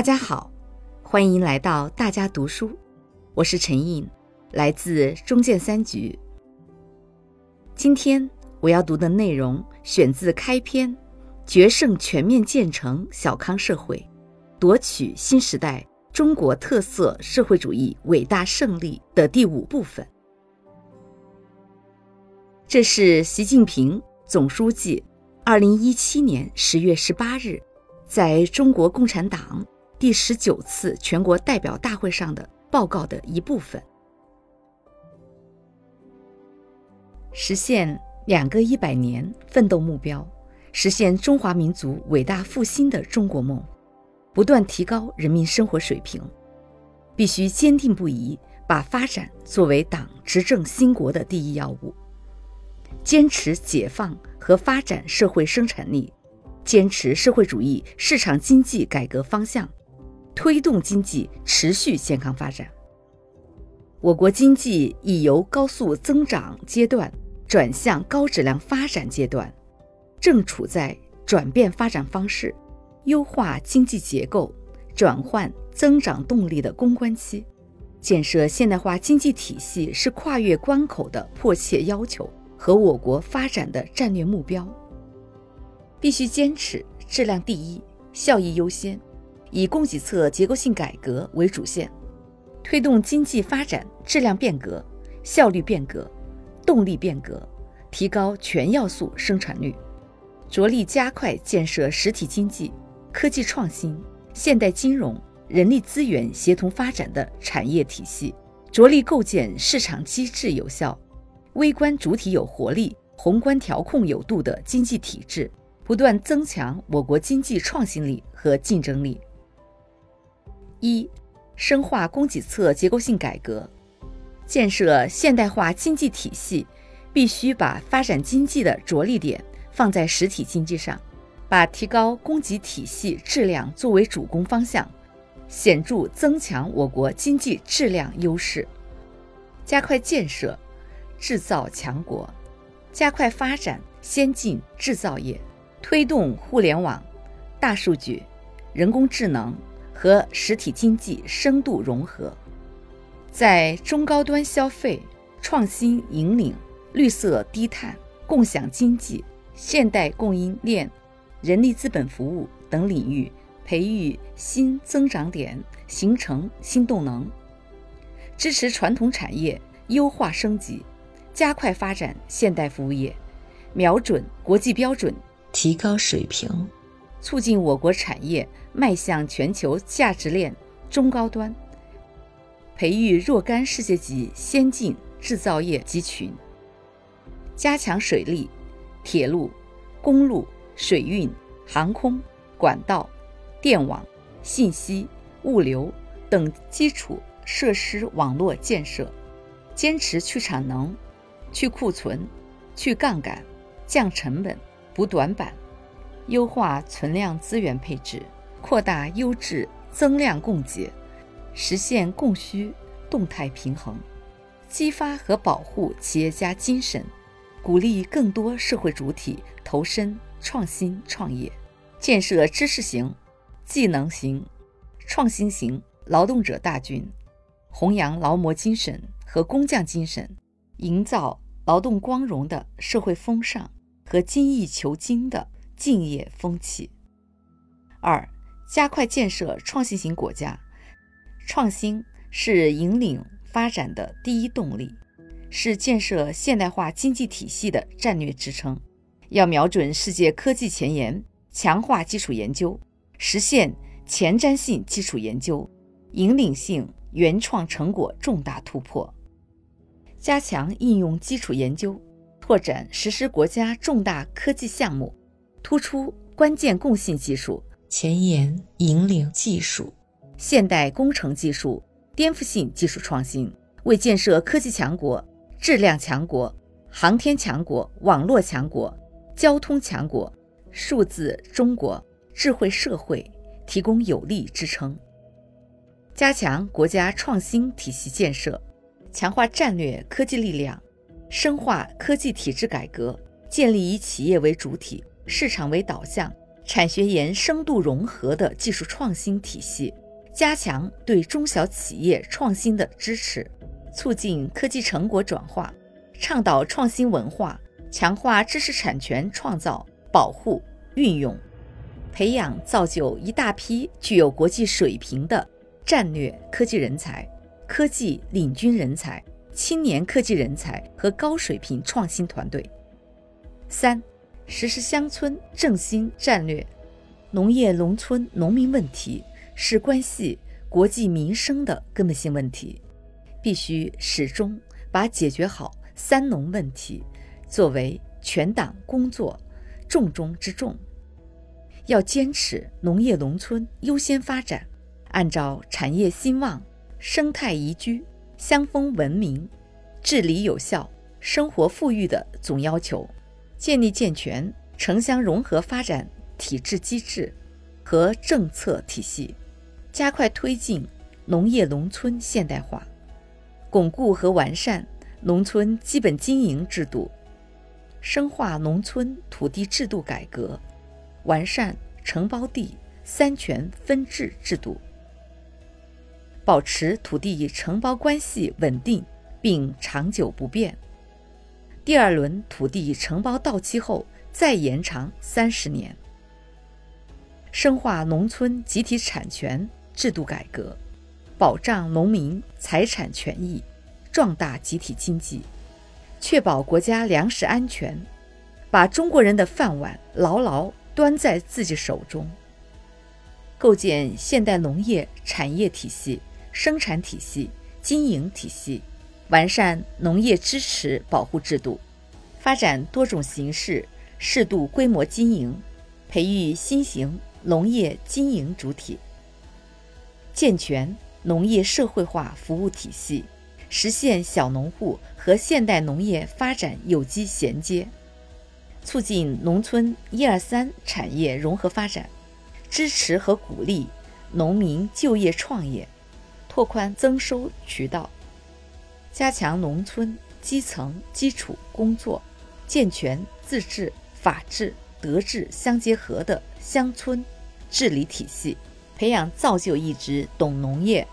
大家好，欢迎来到大家读书，我是陈印，来自中建三局。今天我要读的内容选自开篇“决胜全面建成小康社会，夺取新时代中国特色社会主义伟大胜利”的第五部分。这是习近平总书记二零一七年十月十八日在中国共产党第十九次全国代表大会上的报告的一部分。实现两个一百年奋斗目标，实现中华民族伟大复兴的中国梦，不断提高人民生活水平，必须坚定不移把发展作为党执政兴国的第一要务。坚持解放和发展社会生产力，坚持社会主义市场经济改革方向，推动经济持续健康发展。我国经济已由高速增长阶段转向高质量发展阶段，正处在转变发展方式、优化经济结构、转换增长动力的攻关期。建设现代化经济体系是跨越关口的迫切要求。和我国发展的战略目标，必须坚持质量第一、效益优先，以供给侧结构性改革为主线，推动经济发展质量变革、效率变革、动力变革，提高全要素生产率，着力加快建设实体经济、科技创新、现代金融、人力资源协同发展的产业体系，着力构建市场机制有效。微观主体有活力、宏观调控有度的经济体制，不断增强我国经济创新力和竞争力。一、深化供给侧结构性改革，建设现代化经济体系，必须把发展经济的着力点放在实体经济上，把提高供给体系质量作为主攻方向，显著增强我国经济质量优势，加快建设。制造强国，加快发展先进制造业，推动互联网、大数据、人工智能和实体经济深度融合，在中高端消费、创新引领、绿色低碳、共享经济、现代供应链、人力资本服务等领域培育新增长点，形成新动能，支持传统产业优化升级。加快发展现代服务业，瞄准国际标准，提高水平，促进我国产业迈向全球价值链中高端，培育若干世界级先进制造业集群，加强水利、铁路、公路、水运、航空、管道、电网、信息、物流等基础设施网络建设，坚持去产能。去库存，去杠杆，降成本，补短板，优化存量资源配置，扩大优质增量供给，实现供需动态平衡，激发和保护企业家精神，鼓励更多社会主体投身创新创业，建设知识型、技能型、创新型劳动者大军，弘扬劳模精神和工匠精神。营造劳动光荣的社会风尚和精益求精的敬业风气。二、加快建设创新型国家。创新是引领发展的第一动力，是建设现代化经济体系的战略支撑。要瞄准世界科技前沿，强化基础研究，实现前瞻性基础研究、引领性原创成果重大突破。加强应用基础研究，拓展实施国家重大科技项目，突出关键共性技术、前沿引领技术、现代工程技术、颠覆性技术创新，为建设科技强国、质量强国、航天强国、网络强国、交通强国、数字中国、智慧社会提供有力支撑。加强国家创新体系建设。强化战略科技力量，深化科技体制改革，建立以企业为主体、市场为导向、产学研深度融合的技术创新体系，加强对中小企业创新的支持，促进科技成果转化，倡导创新文化，强化知识产权创造、保护、运用，培养造就一大批具有国际水平的战略科技人才、科技领军人才、青年科技人才和高水平创新团队。三。实施乡村振兴战略，农业农村农民问题是关系国计民生的根本性问题，必须始终把解决好“三农”问题作为全党工作重中之重。要坚持农业农村优先发展，按照产业兴旺、生态宜居、乡风文明、治理有效、生活富裕的总要求。建立健全城乡融合发展体制机制和政策体系，加快推进农业农村现代化，巩固和完善农村基本经营制度，深化农村土地制度改革，完善承包地三权分置制度，保持土地承包关系稳定并长久不变。第二轮土地承包到期后，再延长三十年。深化农村集体产权制度改革，保障农民财产权益，壮大集体经济，确保国家粮食安全，把中国人的饭碗牢牢端在自己手中。构建现代农业产业体系、生产体系、经营体系。完善农业支持保护制度，发展多种形式、适度规模经营，培育新型农业经营主体，健全农业社会化服务体系，实现小农户和现代农业发展有机衔接，促进农村“一二三”产业融合发展，支持和鼓励农民就业创业，拓宽增收渠道。加强农村基层基础工作，健全自治、法治、德治相结合的乡村治理体系，培养造就一支懂农业、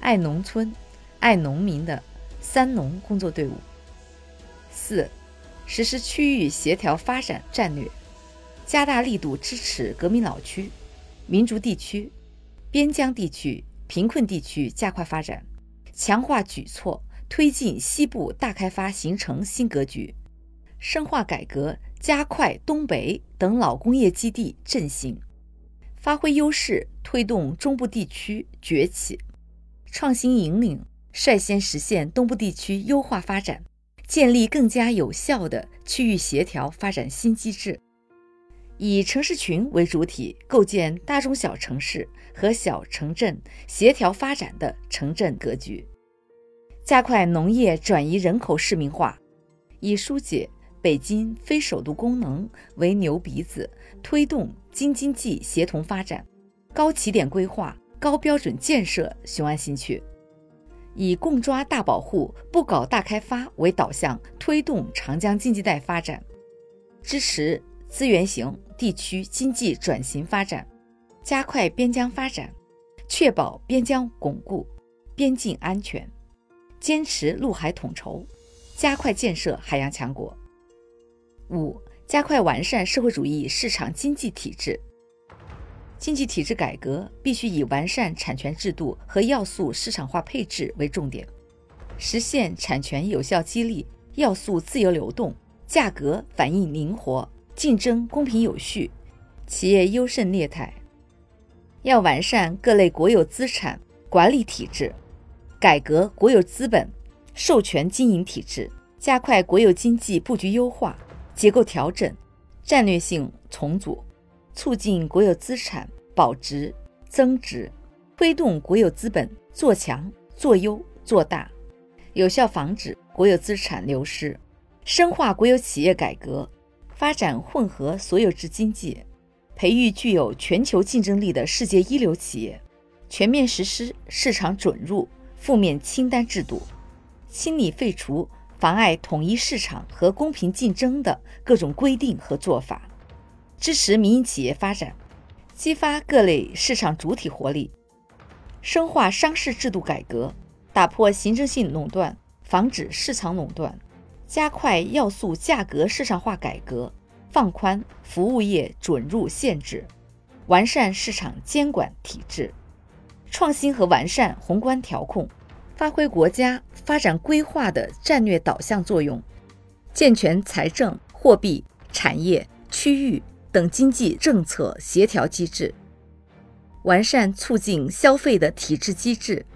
爱农村、爱农民的“三农”工作队伍。四、实施区域协调发展战略，加大力度支持革命老区、民族地区、边疆地区、贫困地区加快发展，强化举措。推进西部大开发形成新格局，深化改革，加快东北等老工业基地振兴，发挥优势，推动中部地区崛起，创新引领，率先实现东部地区优化发展，建立更加有效的区域协调发展新机制，以城市群为主体，构建大中小城市和小城镇协调发展的城镇格局。加快农业转移人口市民化，以疏解北京非首都功能为牛鼻子，推动京津冀协同发展，高起点规划、高标准建设雄安新区，以共抓大保护、不搞大开发为导向，推动长江经济带发展，支持资源型地区经济转型发展，加快边疆发展，确保边疆巩固、边境安全。坚持陆海统筹，加快建设海洋强国。五、加快完善社会主义市场经济体制。经济体制改革必须以完善产权制度和要素市场化配置为重点，实现产权有效激励、要素自由流动、价格反应灵活、竞争公平有序、企业优胜劣汰。要完善各类国有资产管理体制。改革国有资本授权经营体制，加快国有经济布局优化、结构调整、战略性重组，促进国有资产保值增值，推动国有资本做强做优做大，有效防止国有资产流失，深化国有企业改革，发展混合所有制经济，培育具有全球竞争力的世界一流企业，全面实施市场准入。负面清单制度，清理废除妨碍统一市场和公平竞争的各种规定和做法，支持民营企业发展，激发各类市场主体活力，深化商事制度改革，打破行政性垄断，防止市场垄断，加快要素价格市场化改革，放宽服务业准入限制，完善市场监管体制，创新和完善宏观调控，发挥国家发展规划的战略导向作用，健全财政、货币、产业、区域。等经济政策协调机制，完善促进消费的体制机制，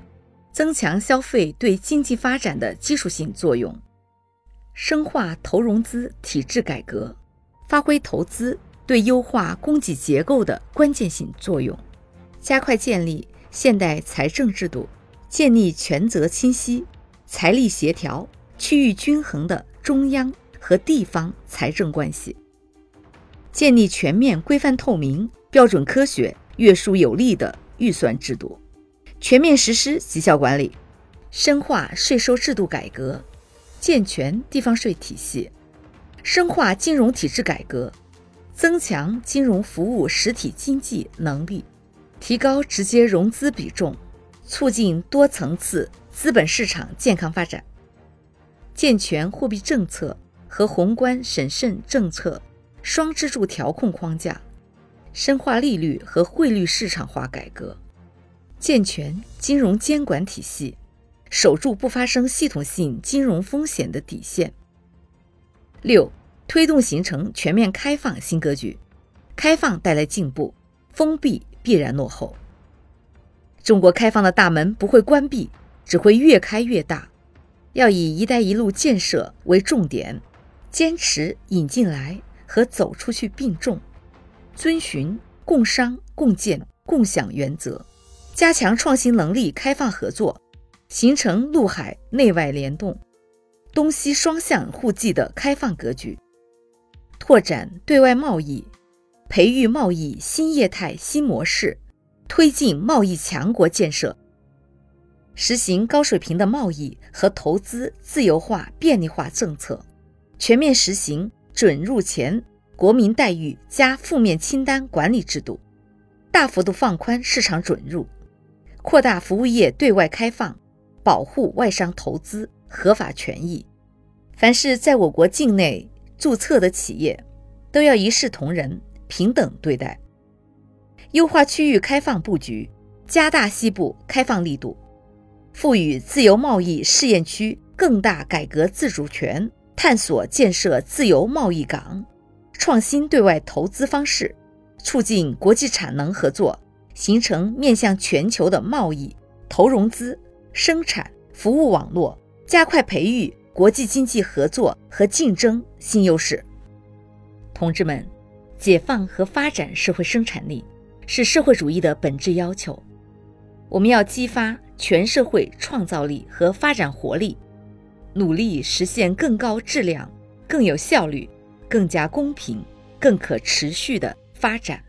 增强消费对经济发展的基础性作用，深化投融资体制改革，发挥投资对优化供给结构的关键性作用，加快建立现代财政制度，建立权责清晰、财力协调、区域均衡的中央和地方财政关系。建立全面、规范、透明、标准、科学、约束有力的预算制度，全面实施绩效管理，深化税收制度改革，健全地方税体系，深化金融体制改革，增强金融服务实体经济能力，提高直接融资比重，促进多层次资本市场健康发展，健全货币政策和宏观审慎政策。双支柱调控框架，深化利率和汇率市场化改革，健全金融监管体系，守住不发生系统性金融风险的底线。六、推动形成全面开放新格局。开放带来进步，封闭必然落后。中国开放的大门不会关闭，只会越开越大。要以“一带一路”建设为重点，坚持引进来。和走出去并重，遵循共商共建共享原则，加强创新能力开放合作，形成陆海内外联动、东西双向互济的开放格局，拓展对外贸易，培育贸易新业态新模式，推进贸易强国建设，实行高水平的贸易和投资自由化便利化政策，全面实行。准入前国民待遇加负面清单管理制度，大幅度放宽市场准入，扩大服务业对外开放，保护外商投资合法权益。凡是在我国境内注册的企业，都要一视同仁、平等对待。优化区域开放布局，加大西部开放力度，赋予自由贸易试验区更大改革自主权。探索建设自由贸易港，创新对外投资方式，促进国际产能合作，形成面向全球的贸易、投融资、生产、服务网络，加快培育国际经济合作和竞争新优势。同志们，解放和发展社会生产力是社会主义的本质要求，我们要激发全社会创造力和发展活力。努力实现更高质量、更有效率、更加公平、更可持续的发展。